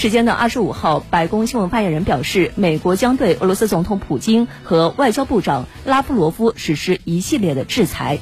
时间的二十五号白宫新闻发言人表示美国将对俄罗斯总统普京和外交部长拉夫罗夫实施一系列的制裁。